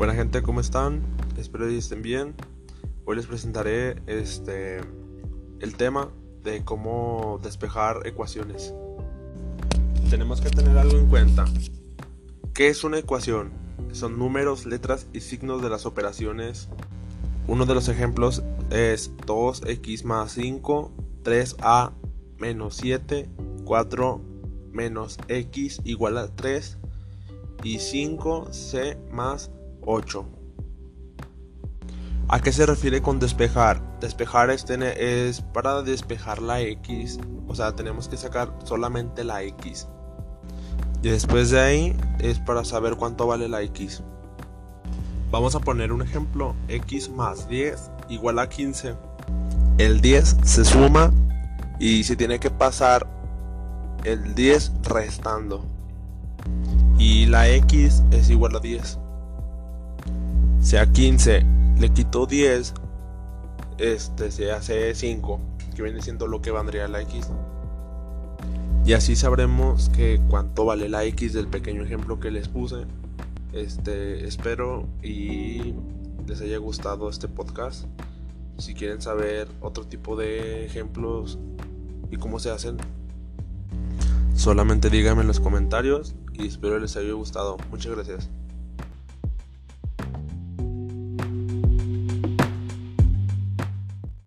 Buena gente, ¿cómo están? Espero que estén bien. Hoy les presentaré este el tema de cómo despejar ecuaciones. Tenemos que tener algo en cuenta. ¿Qué es una ecuación? Son números, letras y signos de las operaciones. Uno de los ejemplos es 2x más 5, 3a menos 7, 4 menos x igual a 3 y 5c más 8. ¿A qué se refiere con despejar? Despejar es, es para despejar la x, o sea, tenemos que sacar solamente la x. Y después de ahí es para saber cuánto vale la x. Vamos a poner un ejemplo, x más 10 igual a 15. El 10 se suma y se tiene que pasar el 10 restando. Y la x es igual a 10. Si a 15 le quito 10, este se hace 5, que viene siendo lo que valdría la x. Y así sabremos que cuánto vale la x del pequeño ejemplo que les puse. Este, espero y les haya gustado este podcast. Si quieren saber otro tipo de ejemplos y cómo se hacen, solamente díganme en los comentarios y espero les haya gustado. Muchas gracias.